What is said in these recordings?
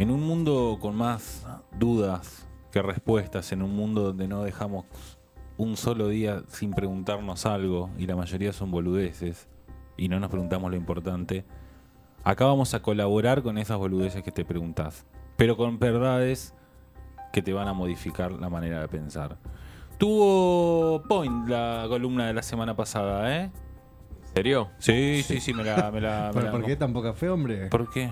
En un mundo con más dudas que respuestas, en un mundo donde no dejamos un solo día sin preguntarnos algo y la mayoría son boludeces y no nos preguntamos lo importante, acá vamos a colaborar con esas boludeces que te preguntas, pero con verdades que te van a modificar la manera de pensar. Tuvo point la columna de la semana pasada, ¿eh? ¿En serio? Sí, sí, sí, me la... Me la, me ¿Pero la- por qué tan poca fe, hombre? ¿Por qué?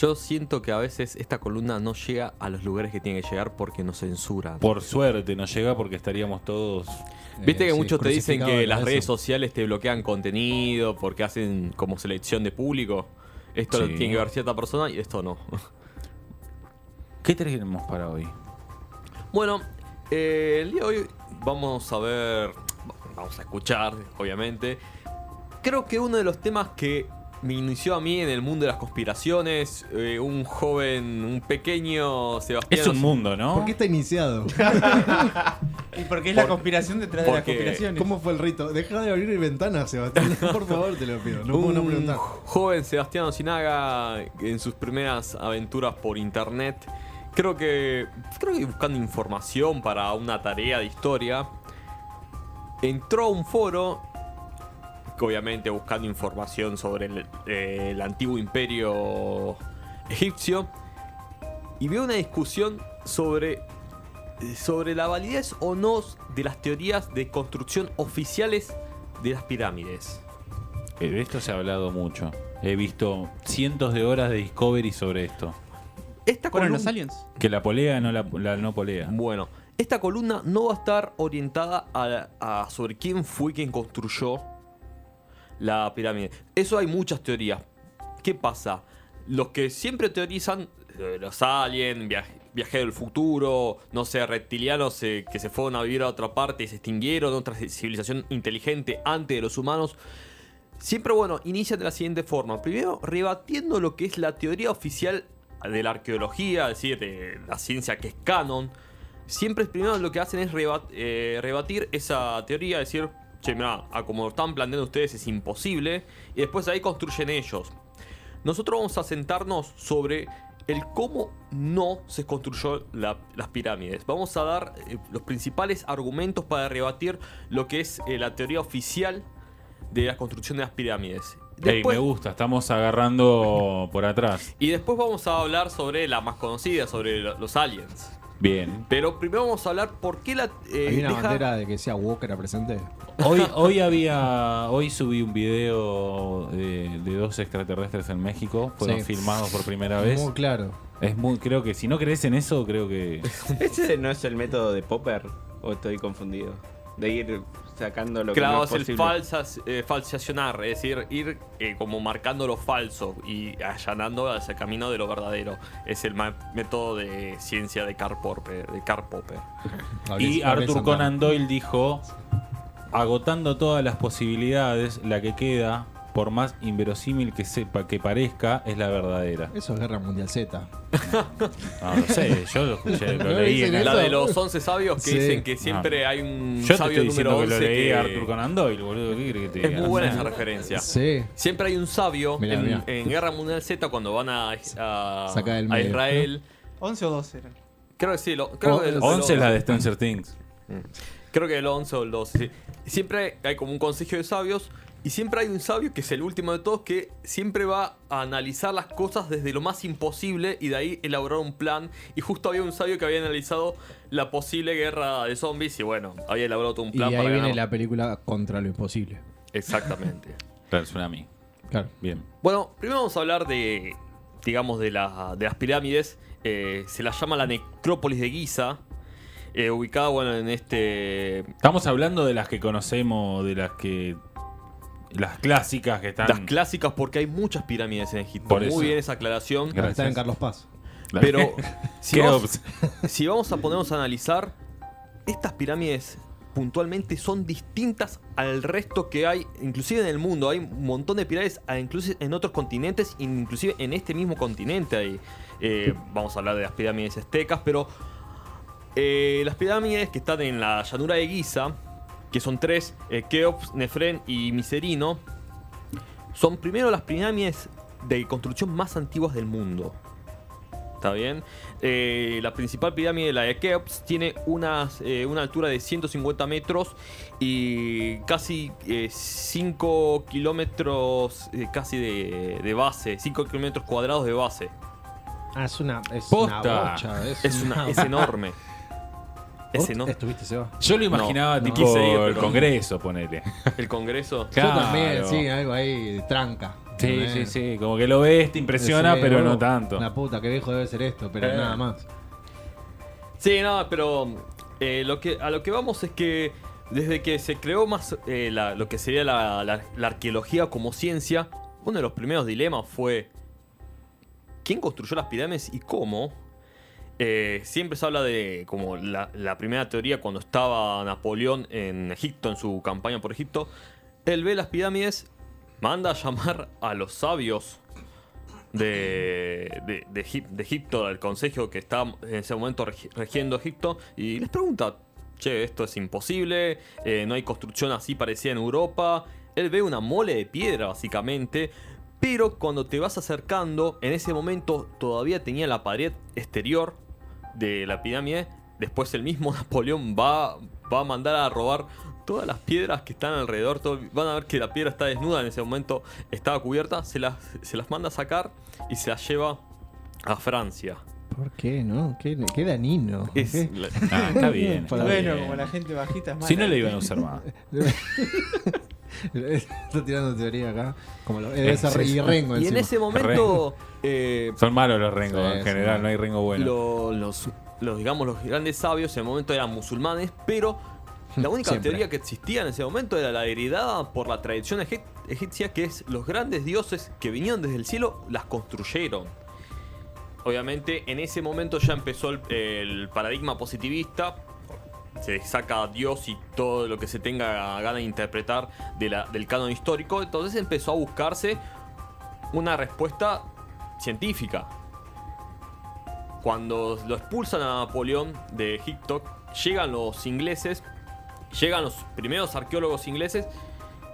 Yo siento que a veces esta columna no llega a los lugares que tiene que llegar porque nos censuran. Por suerte nos llega porque estaríamos todos... Viste Eh, que sí, muchos te dicen que las eso. redes sociales te bloquean contenido porque hacen como selección de público. Esto lo tiene que ver cierta persona y esto no. ¿Qué tenemos para hoy? Bueno, eh, el día de hoy vamos a ver, vamos a escuchar, obviamente. Creo que uno de los temas que me inició a mí en el mundo de las conspiraciones, eh, un joven, un pequeño Sebastián. Es un mundo, ¿no? ¿Por qué está iniciado? Y porque es la conspiración detrás de las porque- conspiraciones. ¿Cómo fue el rito? Deja de abrir ventanas, Sebastián. Por favor, te lo pido. No puedo no un preguntar. joven Sebastián Osinaga en sus primeras aventuras por internet. Creo que, creo que buscando información para una tarea de historia, entró a un foro, obviamente buscando información sobre el, eh, el antiguo imperio egipcio, y vio una discusión sobre, sobre la validez o no de las teorías de construcción oficiales de las pirámides. Eh, De esto se ha hablado mucho. He visto cientos de horas de Discovery sobre esto. Esta ¿Fueron columna- los aliens? Que la polea no la, la no polea. Bueno, esta columna no va a estar orientada a, a sobre quién fue quien construyó la pirámide. Eso hay muchas teorías. ¿Qué pasa? Los que siempre teorizan, eh, los aliens, viaj- viajeros del futuro, no sé, reptilianos eh, que se fueron a vivir a otra parte y se extinguieron, otra civilización inteligente antes de los humanos. Siempre, bueno, inician de la siguiente forma. Primero, rebatiendo lo que es la teoría oficial de la arqueología, es decir, de la ciencia que es canon. Siempre primero lo que hacen es eh, rebatir esa teoría, decir, che, mirá, a como lo están planteando ustedes es imposible. Y después ahí construyen ellos. Nosotros vamos a sentarnos sobre el cómo no se construyó la- las pirámides. Vamos a dar eh, los principales argumentos para rebatir lo que es eh, la teoría oficial de la construcción de las pirámides. Me gusta, estamos agarrando por atrás. y después vamos a hablar sobre la más conocida, sobre lo- los aliens. Bien. Pero primero vamos a hablar por qué la... eh, ¿Hay una deja- bandera de que sea Walker presente? Hoy, hoy había. Hoy subí un video de, de dos extraterrestres en México. Fueron Sí. filmados por primera vez. Muy claro. Es muy, creo que si no crees en eso, creo que. ¿Ese no es el método de Popper? ¿O estoy confundido? De ir sacando lo Claro, que no es es el posible. falsas, eh, falsacionar, es decir, ir eh, como marcando lo falso y allanando hacia el camino de lo verdadero. Es el ma- método de ciencia de Karl Popper. De Karl Popper. Y Arthur. Conan Doyle dijo: agotando todas las posibilidades, la que queda, por más inverosímil que sepa que parezca, es la verdadera. Eso es Guerra Mundial Z. No lo sé, yo lo escuché, lo ¿No leí en eso? La de los 11 sabios que Sí. dicen que siempre hay un Yo te sabio estoy diciendo número que 11 lo leí que- a Arthur Conan Doyle, boludo. ¿Qué crees que te Es diga? muy buena esa referencia. Sí. Siempre hay un sabio Mirá, en, mirá. en Guerra Mundial Z cuando van a, a, a. Israel. 11 o 12 eran. Creo que sí, lo, creo O- que el- 11 es la de Stranger Things. Creo que el 11 o el 12, sí. Siempre hay como un consejo de sabios y siempre hay un sabio que es el último de todos que siempre va a analizar las cosas desde lo más imposible y de ahí elaborar un plan. Y justo había un sabio que había analizado la posible guerra de zombies y bueno, había elaborado todo un Y plan ahí para viene ganar. la película Contra lo Imposible. Exactamente. Claro, suena a mí. Claro. Bien. Bueno, primero vamos a hablar de, digamos, de, la- de las pirámides. Eh, se la llama la necrópolis de Giza, eh, ubicada, bueno, en este... Estamos hablando de las que conocemos, de las que. Las clásicas que están. Las clásicas porque hay muchas pirámides en Egipto. Por Muy eso. bien esa aclaración. Gracias. Está en Carlos Paz. Pero si vamos, Keops. si vamos a ponernos a analizar, estas pirámides puntualmente son distintas al resto que hay, inclusive en el mundo. Hay un montón de pirámides, ah, inclusive en otros continentes, inclusive en este mismo continente. Hay, eh, vamos a hablar de las pirámides aztecas, pero eh, las pirámides que están en la llanura de Giza, que son tres, eh, Keops, Nefren y Miserino, son primero las pirámides de construcción más antiguas del mundo. ¿Está bien? Eh, la principal pirámide, la de Keops, tiene unas, eh, una altura de 150 metros y casi 5 kilómetros eh, casi de, de base, 5 kilómetros cuadrados de base. Ah, es una. Es Posta. una bocha. Es, Es, una, es enorme. Es ¿Vos enorme. ¿Estuviste, Seba? Yo lo imaginaba No, tipo quise ir, el pero- Congreso, ponele. El Congreso. Yo también, sí, algo ahí de tranca. Sí, sí, sí. Como que lo ves, te impresiona, Sí, pero oh, no tanto. La puta, qué viejo debe ser esto, pero Eh. nada más. Sí, no, pero eh, lo que, a lo que vamos es que desde que se creó más eh, la- lo que sería la, la- la arqueología como ciencia, uno de los primeros dilemas fue quién construyó las pirámides y cómo. Eh, siempre se habla de como la, primera teoría cuando estaba Napoleón en Egipto, en su campaña por Egipto. Él ve las pirámides, manda a llamar a los sabios de, de, de Egip- de Egipto, del consejo que estaba en ese momento regi- regiendo Egipto, y les pregunta, che, esto es imposible, eh, no hay construcción así parecida en Europa. Él ve una mole de piedra, básicamente, pero cuando te vas acercando, en ese momento todavía tenía la pared exterior de la pirámide. Después el mismo Napoleón va, va a mandar a robar todas las piedras que están alrededor. todo- van a ver que la piedra está desnuda en ese momento, estaba cubierta. Se las, se las manda a sacar y se las lleva a Francia. ¿Por qué, no? ¿Qué, qué danino? Es ¿Qué? la- Ah, está bien. está Bueno, bien. como la gente bajita es mala. Si no le iban a usar más. Está tirando teoría acá. Como lo, sí. y Rengo y en ese momento, eh, Son malos los rengos Sí, en sí. general, no hay rengo bueno. lo- los, los, digamos, los grandes sabios en el momento eran musulmanes, pero la única Siempre. teoría que existía en ese momento era la heredada por la tradición egip- egipcia, que es los grandes dioses que vinieron desde el cielo, las construyeron. Obviamente, en ese momento ya empezó el, el paradigma positivista. Se saca a Dios y todo lo que se tenga ganas de interpretar del canon histórico. Entonces empezó a buscarse una respuesta científica. Cuando lo expulsan a Napoleón de Egipto, llegan los ingleses, llegan los primeros arqueólogos ingleses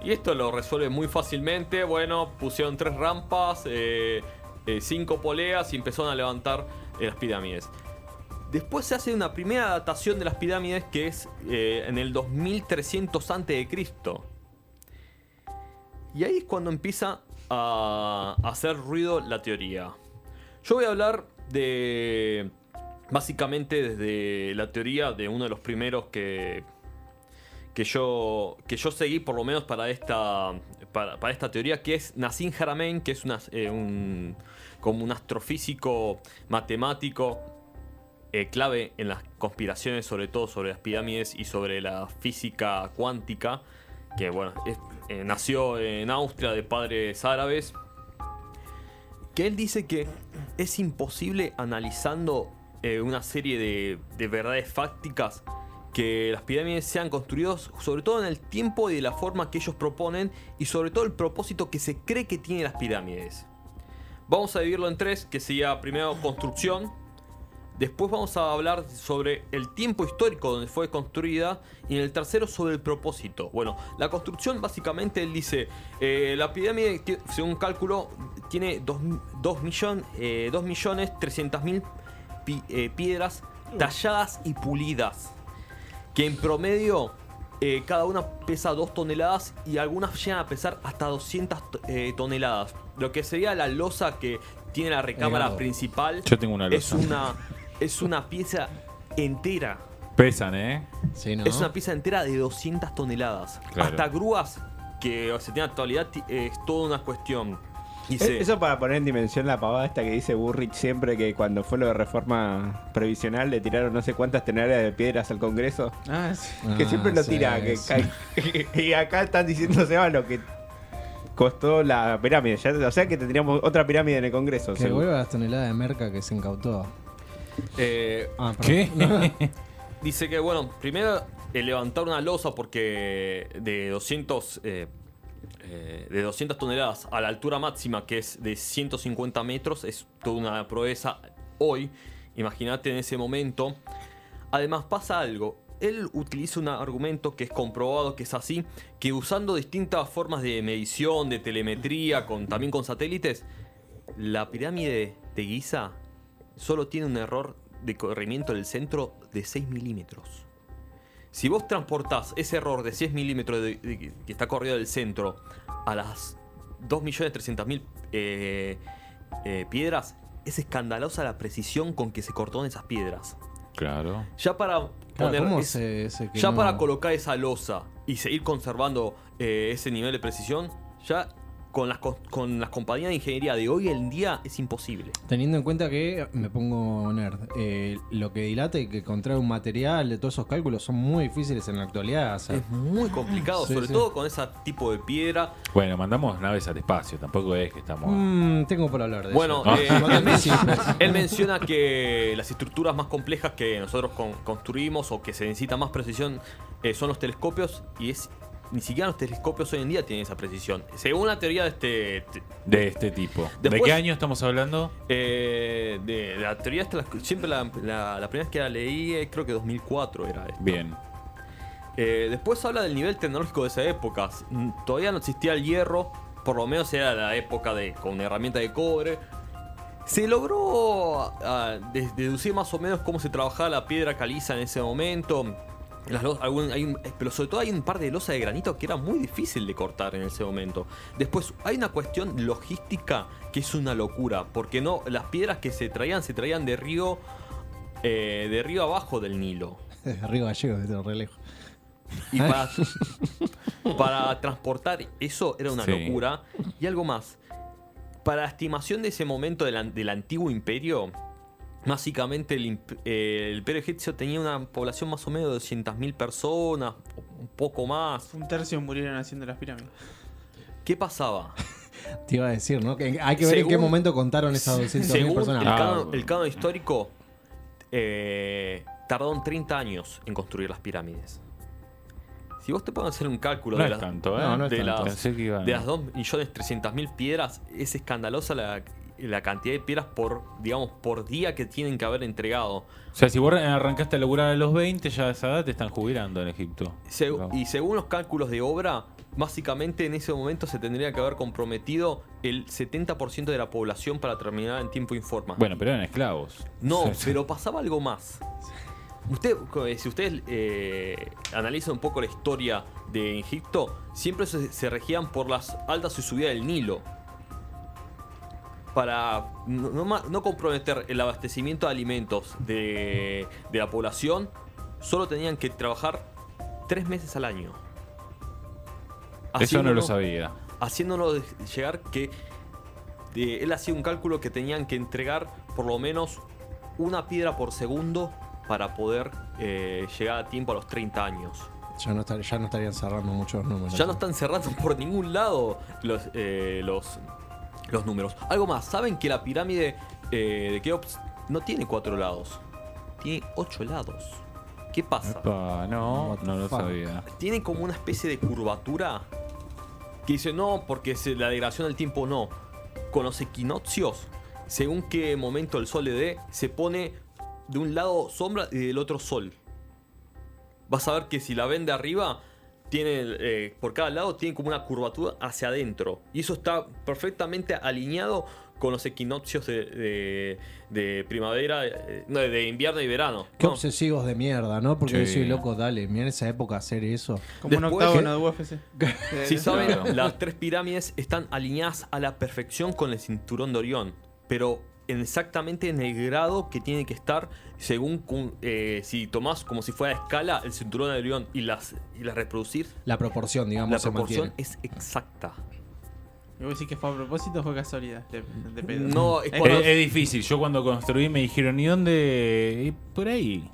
y esto lo resuelve muy fácilmente. Bueno, pusieron tres rampas, eh, eh, cinco poleas y empezaron a levantar las pirámides. Después se hace una primera datación de las pirámides que es eh, en el 2300 a.C. Y ahí es cuando empieza a hacer ruido la teoría. Yo voy a hablar de. Básicamente desde la teoría de uno de los primeros que. Que yo, que yo seguí por lo menos para esta, para, para esta teoría, que es Nassim Haramein, que es una, eh, un, como un astrofísico matemático eh, clave en las conspiraciones, sobre todo sobre las pirámides y sobre la física cuántica, que bueno, eh, nació en Austria de padres árabes, que él dice que es imposible analizando eh, una serie de, de verdades fácticas que las pirámides sean construidas sobre todo en el tiempo y de la forma que ellos proponen y sobre todo el propósito que se cree que tienen las pirámides. Vamos a dividirlo en tres, que sería primero construcción, Después vamos a hablar sobre el tiempo histórico donde fue construida y en el tercero sobre el propósito. Bueno, la construcción básicamente él dice, eh, la pirámide, según cálculo, tiene 2 millones, eh, dos millones 300 mil pi- eh, piedras talladas y pulidas. Que en promedio cada una pesa 2 toneladas y algunas llegan a pesar hasta 200 to- eh, toneladas. Lo que sería la losa que tiene la recámara principal. Yo tengo una Es losa. una, es una pieza entera. Pesan, ¿eh? Sí, ¿no? Es una pieza entera de 200 toneladas. Claro. Hasta grúas que se tienen actualidad ti- es toda una cuestión. Eh, Dice, Eso para poner en dimensión la pavada esta que dice Burrich siempre que cuando fue lo de reforma previsional le tiraron no sé cuántas toneladas de piedras al Congreso. Ah, sí. Que Ah, siempre lo sí, tira, que y acá están diciendo Seba lo que costó la pirámide. Ya- o sea que tendríamos otra pirámide en el Congreso. Que vuelva las toneladas de merca que se incautó. Eh, Ah. ¿Qué? Dice que, bueno, primero eh, levantar una losa porque de 200, eh, eh, de 200 toneladas a la altura máxima, que es de 150 metros, es toda una proeza hoy. Imagínate en ese momento. Además pasa algo. Él utiliza un argumento que es comprobado que es así, que usando distintas formas de medición, de telemetría, con, también con satélites, la pirámide de Giza solo tiene un error de corrimiento del centro de 6 milímetros. Si vos transportás ese error de 6 milímetros de- de- que está corrido del centro a las 2.300.000 eh, eh, piedras, es escandalosa la precisión con que se cortó en esas piedras. Claro. Ya para poner ¿cómo es- se- se que ya no- para colocar esa losa y seguir conservando eh, ese nivel de precisión, ya con las, co- con las compañías de ingeniería de hoy en día es imposible. Teniendo en cuenta que, me pongo nerd, eh, lo que dilata y que encontrar un material de todos esos cálculos son muy difíciles en la actualidad. o sea, Es muy complicado, Sí, sobre sí. todo con ese tipo de piedra. Bueno, mandamos naves al espacio, tampoco es que estamos. mm, tengo por hablar de Bueno, eso. eh, No te él, men- anticipes. él menciona que las estructuras más complejas que nosotros con- construimos o que se necesita más precisión eh, son los telescopios y es ni siquiera los telescopios hoy en día tienen esa precisión. Según la teoría de este te- De este tipo. ¿De qué año estamos hablando? eh, de la teoría esta siempre la, la- la primera vez que la leí eh, creo que 2004 era esto. Bien. Eh, después habla del nivel tecnológico de esa época. Mm, Todavía no existía el hierro, por lo menos era la época de con herramienta de cobre. Se logró ah, de- deducir más o menos cómo se trabajaba la piedra caliza en ese momento. Las lo- algún- hay un- pero sobre todo hay un par de losa de granito que era muy difícil de cortar en ese momento. Después hay una cuestión logística que es una locura, porque no las piedras que se traían se traían de río eh, de río abajo del Nilo. Río Gallego, desde re lejos. Y para, para transportar eso era una Sí. locura. Y algo más. Para la estimación de ese momento del antiguo imperio, básicamente el, eh, el imperio egipcio tenía una población más o menos de 200.000 personas, un poco más. Un tercio murieron haciendo las pirámides. ¿Qué pasaba? Te iba a decir, ¿no? Que hay que ver en qué momento contaron esas 200.000 Según personas. el Ah, canon, bueno. el canon histórico, eh, tardaron 30 años en construir las pirámides. Si vos te pones a hacer un cálculo No de las, tanto, ¿eh? No, no es de tanto. las, Pensé que iba- de las 2.300.000 piedras, es escandalosa la, la cantidad de piedras por, digamos, por día que tienen que haber entregado. O sea, si vos arrancaste a laburar a los 20, ya a esa edad te están jubilando en Egipto. Se-. Y según los cálculos de obra, básicamente en ese momento se tendría que haber comprometido el 70% de la población para terminar en tiempo informa. Bueno, pero eran esclavos. No, pero pasaba algo más. Usted, eh, si ustedes eh, analizan un poco la historia de Egipto, siempre se, se regían por las altas y subidas del Nilo. Para no, no ma- no comprometer el abastecimiento de alimentos de, de la población, solo tenían que trabajar tres meses al año. Eso no lo sabía. haciéndolo de- llegar que eh, él hacía un cálculo que tenían que entregar por lo menos una piedra por segundo para poder eh, llegar a tiempo a los 30 años. Ya, no estar- ya no estarían cerrando muchos números. Ya no están cerrando por ningún lado los, eh, los, los números. Algo más, ¿saben que la pirámide eh, de Keops no tiene cuatro lados? Tiene ocho lados. ¿Qué pasa? Epa, no, no lo sabía. tiene como una especie de curvatura que dice no, porque se- la degradación del tiempo no. Con los equinoccios, según qué momento el sol le dé, se pone de un lado sombra y del otro sol. Vas a ver que si la ven de arriba, tiene eh, por cada lado tiene como una curvatura hacia adentro. Y eso está perfectamente alineado con los equinoccios de, de- de primavera, eh, no, de invierno y verano. Qué ¿no? obsesivos de mierda, ¿no? Porque Sí. yo soy loco, dale, mira en esa época hacer eso. Como un Después- octágono de UFC. Si saben, las tres pirámides están alineadas a la perfección con el cinturón de Orión, pero en exactamente en el grado que tiene que estar según eh, si tomás como si fuera a escala el cinturón de Orión y las, y las reproducir, La proporción, digamos, la se proporción mantiene. es exacta. ¿Y vos decís que fue a propósito o fue casualidad? De, de pedo. No, es Es cuando- Es, es difícil. Yo cuando construí me dijeron, ¿y dónde? Y por ahí.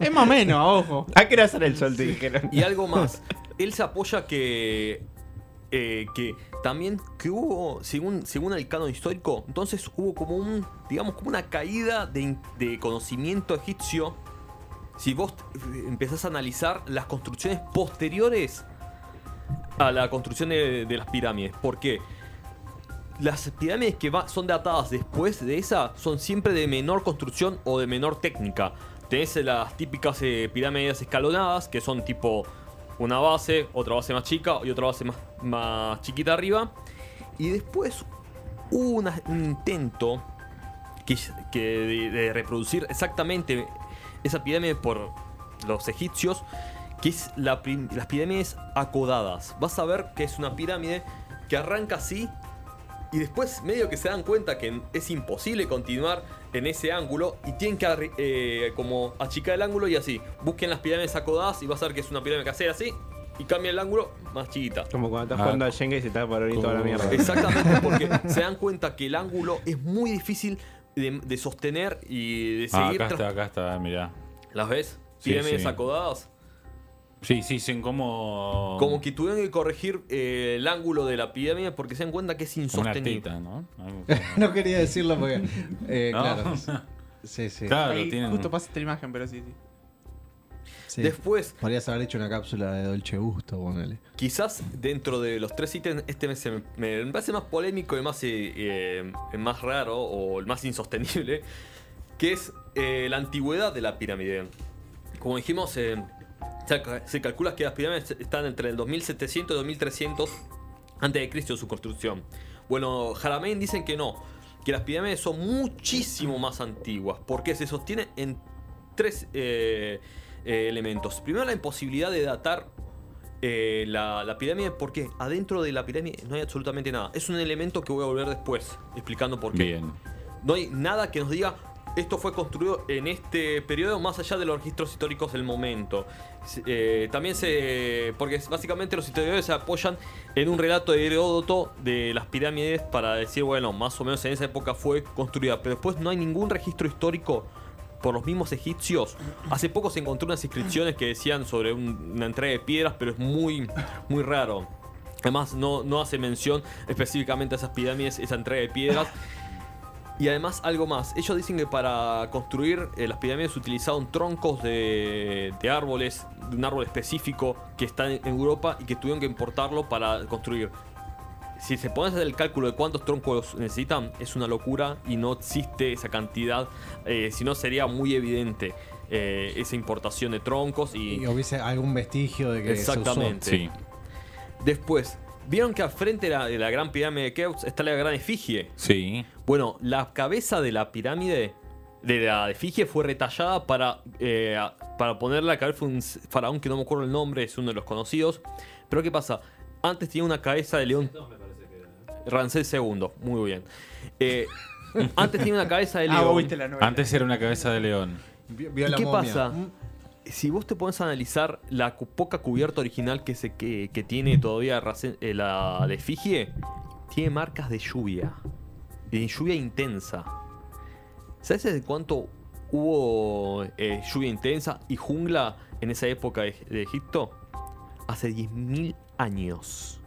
Es más o menos, ojo. ¿A qué hora sale el sol? Te dijeron. Y algo más. Él se apoya que. Eh, que también que hubo, según, según el canon histórico, entonces hubo como un, digamos, como una caída de, de conocimiento egipcio. Si vos eh, empezás a analizar las construcciones posteriores a la construcción de, las pirámides. ¿Por qué? Las pirámides que va- son datadas después de esa son siempre de menor construcción o de menor técnica. Tenés las típicas eh, pirámides escalonadas, que son tipo una base, otra base más chica y otra base más, más chiquita arriba. Y después hubo un intento que, que de, de reproducir exactamente esa pirámide por los egipcios, que es la las pirámides acodadas. Vas a ver que es una pirámide que arranca así y después medio que se dan cuenta que es imposible continuar en ese ángulo y tienen que eh, como achicar el ángulo y así. Busquen las pirámides acodadas y vas a ver que es una pirámide que hace así y cambia el ángulo más chiquita. Como cuando estás Ah. jugando al Jenga y se te va por toda la mierda. Exactamente, porque se dan cuenta que el ángulo es muy difícil de, de sostener y de Ah, seguir. acá tras- está, acá está, mirá. ¿Las ves? Sí, Pirámides sí. acodadas. Sí, sí, son como. Como que tuvieron que corregir eh, el ángulo de la pirámide porque se dan cuenta que es Una insostenible. teta, ¿no? Quería decirlo porque. eh, No. Claro. Sí, sí. Claro, Ahí tienen. Justo pasa esta imagen, pero sí, sí. sí. Después, Podrías haber hecho una cápsula de Dolce Gusto, ponele. quizás dentro de los tres ítems, este me, se me, me parece más polémico y más, eh, eh, el más raro o el más insostenible, que es eh, la antigüedad de la pirámide. Como dijimos, eh, se, ca- se calcula que las pirámides están entre el 2700 y 2300 antes de Cristo su construcción. Bueno, Jaramein dicen que no, que las pirámides son muchísimo más antiguas, porque se sostienen en tres eh, eh, elementos. Primero, la imposibilidad de datar eh, la, la pirámide, porque adentro de la pirámide no hay absolutamente nada. Es un elemento que voy a volver después, explicando por qué. Bien. No hay nada que nos diga esto fue construido en este periodo más allá de los registros históricos del momento. Eh, también se. Porque básicamente los historiadores se apoyan en un relato de Heródoto de las pirámides para decir, bueno, más o menos en esa época fue construida. Pero después no hay ningún registro histórico por los mismos egipcios. Hace poco se encontró unas inscripciones que decían sobre un- una entrega de piedras, pero es muy, muy raro. Además, no, no hace mención específicamente a esas pirámides, esa entrega de piedras. Y además algo más, ellos dicen que para construir eh, las pirámides utilizaron troncos de, de árboles, de un árbol específico que está en Europa y que tuvieron que importarlo para construir. Si se pones el cálculo de cuántos troncos necesitan, es una locura y no existe esa cantidad, eh, si no sería muy evidente eh, esa importación de troncos y... Y hubiese algún vestigio de que se usó. Exactamente. Sí. Después, vieron que al frente de la, de la gran pirámide de Keops está la gran efigie. Sí. Bueno, la cabeza de la pirámide de la efigie fue retallada para, eh, para ponerla a caer. Fue un faraón que no me acuerdo el nombre, es uno de los conocidos. Pero ¿qué pasa? Antes tenía una cabeza de león. Ramsés II, muy bien. Eh, antes tenía una cabeza de Ah, león. viste la. Antes era una cabeza de león. Vio- vio ¿Y la qué momia. pasa? Mm, Si vos te pones a analizar la cu- poca cubierta original que, se, que, que tiene todavía Rasen- eh, la, la efigie, tiene marcas de lluvia. De lluvia intensa. ¿Sabes desde cuánto hubo eh, lluvia intensa y jungla en esa época de, de Egipto? Hace 10.000 años.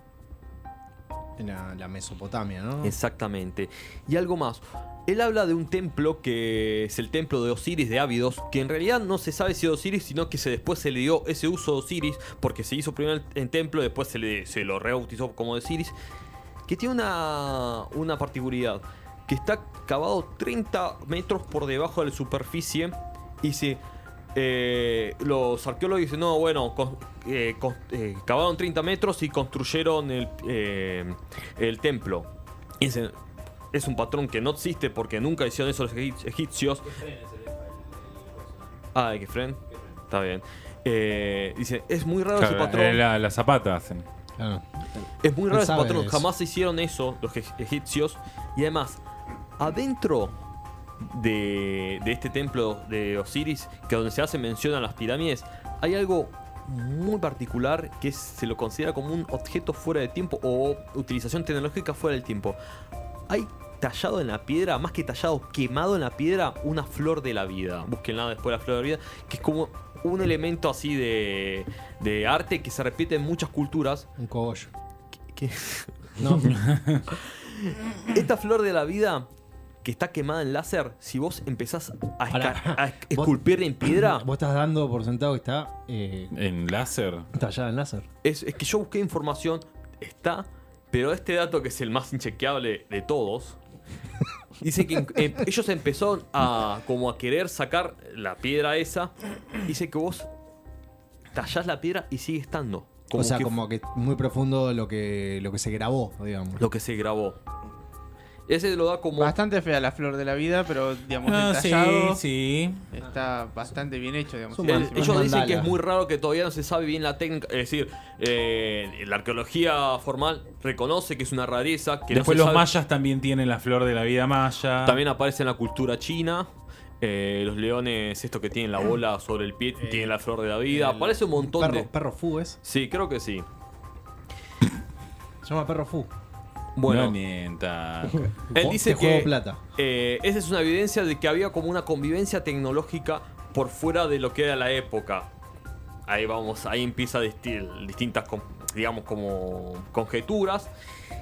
En la, la Mesopotamia, ¿no? Exactamente. Y algo más. Él habla de un templo que es el templo de Osiris de Ávidos, que en realidad no se sabe si es Osiris, sino que se, después se le dio ese uso de Osiris, porque se hizo primero en templo, después se, le, se lo rebautizó como de Osiris, que tiene una, una particularidad, que está cavado 30 metros por debajo de la superficie y se... eh, los arqueólogos dicen, no, bueno, con- eh, con- eh, cavaron 30 metros y construyeron el, eh, el templo. Y dicen, es un patrón que no existe porque nunca hicieron eso los egip- egipcios. Ah, de Kefren. Está bien. Eh, dice, es muy raro ese Claro, patrón. eh, la, la zapata hacen. Claro. Es muy raro ese patrón. de. Jamás hicieron eso los eg- egipcios. Y además, adentro de, de este templo de Osiris, que donde se hace mención a las pirámides, hay algo muy particular que es- se lo considera como un objeto fuera de tiempo o utilización tecnológica fuera del tiempo. Hay tallado en la piedra, más que tallado, quemado en la piedra, una flor de la vida. Búsquenla después la flor de la vida, que es como un elemento así de, de arte que se repite en muchas culturas. Un cogollo. Que, No. esta flor de la vida que está quemada en láser, si vos empezás a, esca- Pará. a esculpir en piedra, Vos estás dando por sentado que está eh, En láser. tallada en láser. es, es que yo busqué información, está, pero este dato que es el más inchequeable de todos, dice que em- ellos empezaron a como a querer sacar la piedra esa, dice que vos tallás la piedra y sigue estando. Como o sea, que como que muy profundo lo que, lo que se grabó, digamos. lo que se grabó. Ese lo da como. Bastante fea la flor de la vida, pero digamos, Ah, el sí, sí. está bastante bien hecho, digamos. El- ellos dicen mandala. que es muy raro que todavía no se sabe bien la técnica. Es decir, eh, la arqueología formal reconoce que es una rareza. Que no Después se los sabe- mayas también tienen la flor de la vida maya. También aparece en la cultura china. Eh, los leones, esto que tienen la bola sobre el pie, tienen la flor de la vida. El Aparece un montón perro, de. Perro Fu es. Sí, creo que sí. Se llama Perro Fu. Bueno, No mientan. él dice que plata. eh, esa es una evidencia de que había como una convivencia tecnológica por fuera de lo que era la época. Ahí vamos, ahí empieza a distintas, con- digamos, como conjeturas.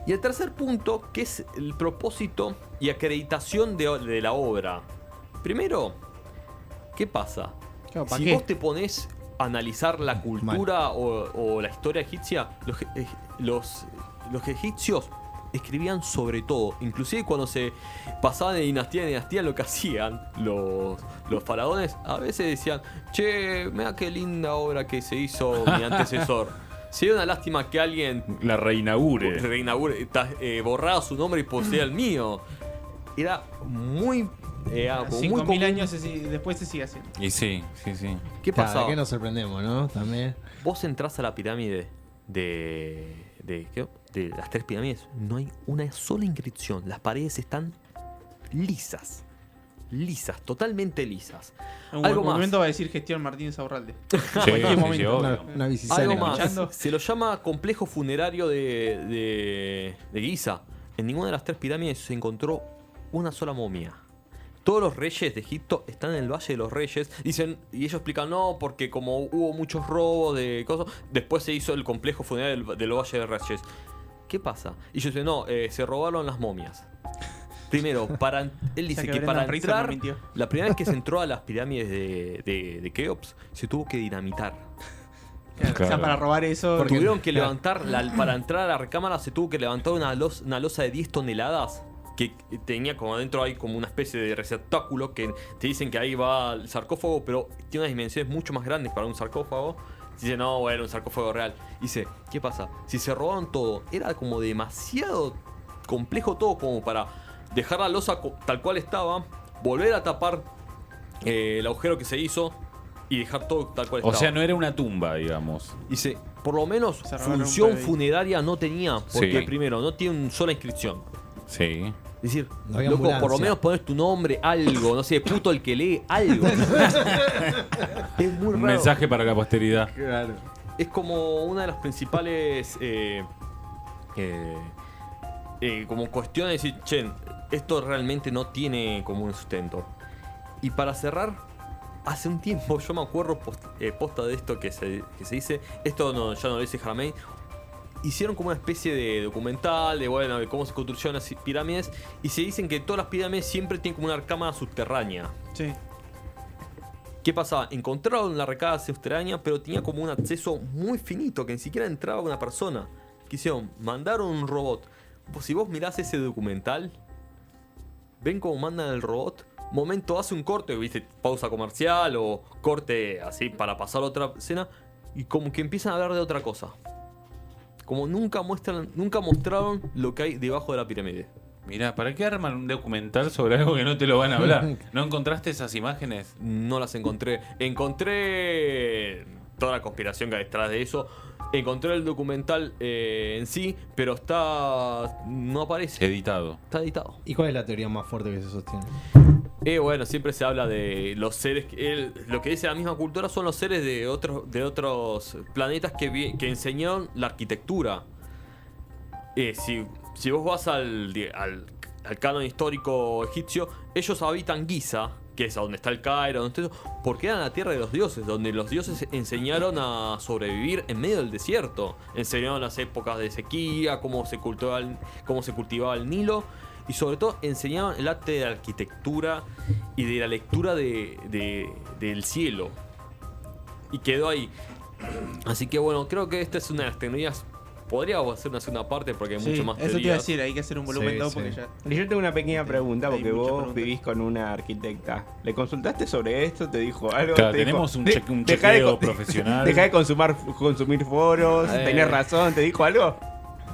Y el tercer punto, que es el propósito y acreditación de, de la obra. Primero, ¿qué pasa? Claro, ¿pa' si qué? vos te pones a analizar la cultura o, o la historia egipcia, los, eh, los, los egipcios escribían sobre todo. Inclusive cuando se pasaban de dinastía en dinastía, lo que hacían los, los faraones, a veces decían, che, mira qué linda obra que se hizo mi antecesor. Sería una lástima que alguien La reinaugure. reinaugure, eh, borrara su nombre y posea el mío. Era muy... eh, era como muy 5.000 común. años se después se sigue haciendo. Y sí, sí, sí. ¿Qué Claro, pasaba? ¿de qué nos sorprendemos, no? También. Vos entras a la pirámide de, de, ¿qué? de las tres pirámides, no hay una sola inscripción. Las paredes están lisas. Lisas, totalmente lisas. En Algo más. momento va a decir gestión Martín Saurralde. Sí, sí, sí, momento. obvio. Una, una bicicleta. Algo más. escuchando? Se lo llama complejo funerario de, de, de Giza. En ninguna de las tres pirámides se encontró una sola momia. Todos los reyes de Egipto están en el Valle de los Reyes. Dicen, y ellos explican, no, porque como hubo muchos robos de cosas, después se hizo el complejo funerario del, del Valle de los Reyes. ¿Qué pasa? Y ellos dicen, no, eh, se robaron las momias. Primero, para, él dice que que, para entrar, la primera vez que se entró a las pirámides de, de, de Keops, se tuvo que dinamitar. Claro, O sea, para robar eso. Porque- Tuvieron que levantar, la- para entrar a la recámara se tuvo que levantar una losa de 10 toneladas que tenía como adentro hay como una especie de receptáculo que te dicen que ahí va el sarcófago, pero tiene unas dimensiones mucho más grandes para un sarcófago. Dice, no, bueno, un sarcófago real. Dice, ¿qué pasa? Si se robaron todo, era como demasiado complejo todo como para dejar la losa tal cual estaba, volver a tapar eh, el agujero que se hizo y dejar todo tal cual O estaba. sea, no era una tumba, digamos. Dice, por lo menos función funeraria no tenía, porque Sí. primero, no tiene una sola inscripción. Sí. Es decir, No por lo menos pones tu nombre, algo, no sé, puto el que lee, algo. es muy Un raro. mensaje para la posteridad. Claro. Es como una de las principales eh, eh, eh, como cuestiones de decir, che, esto realmente no tiene como un sustento. Y para cerrar, hace un tiempo, yo me acuerdo post- eh, posta de esto que se, que se dice, esto no, ya no lo dice Jaramey, hicieron como una especie de documental de, bueno, de cómo se construyeron las pirámides, y se dicen que todas las pirámides siempre tienen como una cámara subterránea. Sí. ¿Qué pasaba? Encontraron la recámara subterránea, pero tenía como un acceso muy finito, que ni siquiera entraba una persona. ¿Qué hicieron? Mandaron un robot. Pues si vos mirás ese documental, ven cómo mandan el robot. Momento hace un corte, viste, pausa comercial o corte así para pasar a otra escena. Y como que empiezan a hablar de otra cosa. Como nunca muestran, nunca mostraron lo que hay debajo de la pirámide. Mira, ¿para qué arman un documental sobre algo que no te lo van a hablar? ¿No encontraste esas imágenes? No las encontré. Encontré toda la conspiración que hay detrás de eso. Encontré el documental eh, en sí, pero está. no aparece. Editado. Está editado. ¿Y cuál es la teoría más fuerte que se sostiene? Eh, bueno, siempre se habla de los seres. el- lo que dice la misma cultura son los seres de otros, de otros planetas que, vi- enseñaron la arquitectura. Eh, si, vos vas al, al, canon histórico egipcio, ellos habitan Giza, que es donde está el Cairo, porque era la tierra de los dioses, donde los dioses enseñaron a sobrevivir en medio del desierto. Enseñaron las épocas de sequía, cómo se cultivaba el, cómo se cultivaba el Nilo. Y sobre todo enseñaban el arte de la arquitectura y de la lectura de- de- del cielo. Y quedó ahí. Así que bueno, creo que esta es una de las tecnologías. Podría hacer una segunda parte porque hay Sí, mucho más eso te iba a teorías. decir, hay que hacer un volumen Sí, 2 sí. porque ya. Y yo tengo una pequeña pregunta porque vos vivís con una arquitecta. ¿Le consultaste sobre esto? ¿Te dijo algo? Claro, ¿Te dijo, tenemos un "De- cheque- un de chequeo co- profesional". Deja de consumar, consumir foros, Eh. tenés razón, ¿te dijo algo?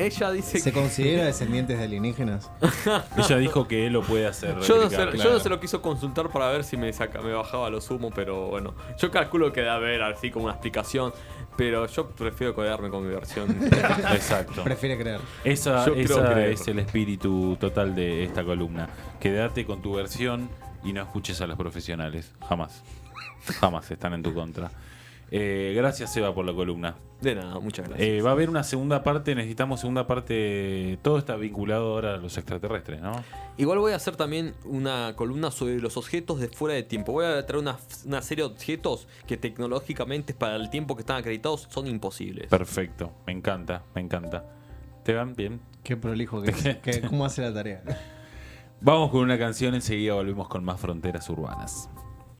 Ella dice ¿Se que. considera descendientes de alienígenas? Ella dijo que él lo puede hacer. Yo no, se, yo no se lo quiso consultar para ver si me, saca, me bajaba lo sumo, pero bueno. Yo calculo que debe haber así como una explicación, pero yo prefiero quedarme con mi versión. Exacto. Prefiere creer. Esa, Yo esa que- es el espíritu total de esta columna. Quédate con tu versión y no escuches a los profesionales. Jamás. Jamás están en tu contra. Eh, gracias, Eva, por la columna. De nada, muchas gracias. Eh, va a haber una segunda parte, necesitamos segunda parte. Todo está vinculado ahora a los extraterrestres, ¿no? Igual voy a hacer también una columna sobre los objetos de fuera de tiempo. Voy a traer una, una serie de objetos que tecnológicamente para el tiempo que están acreditados son imposibles. Perfecto, me encanta, me encanta. ¿Te van bien? Qué prolijo que, es, que- ¿Cómo hace la tarea? Vamos con una canción, enseguida volvemos con más fronteras urbanas.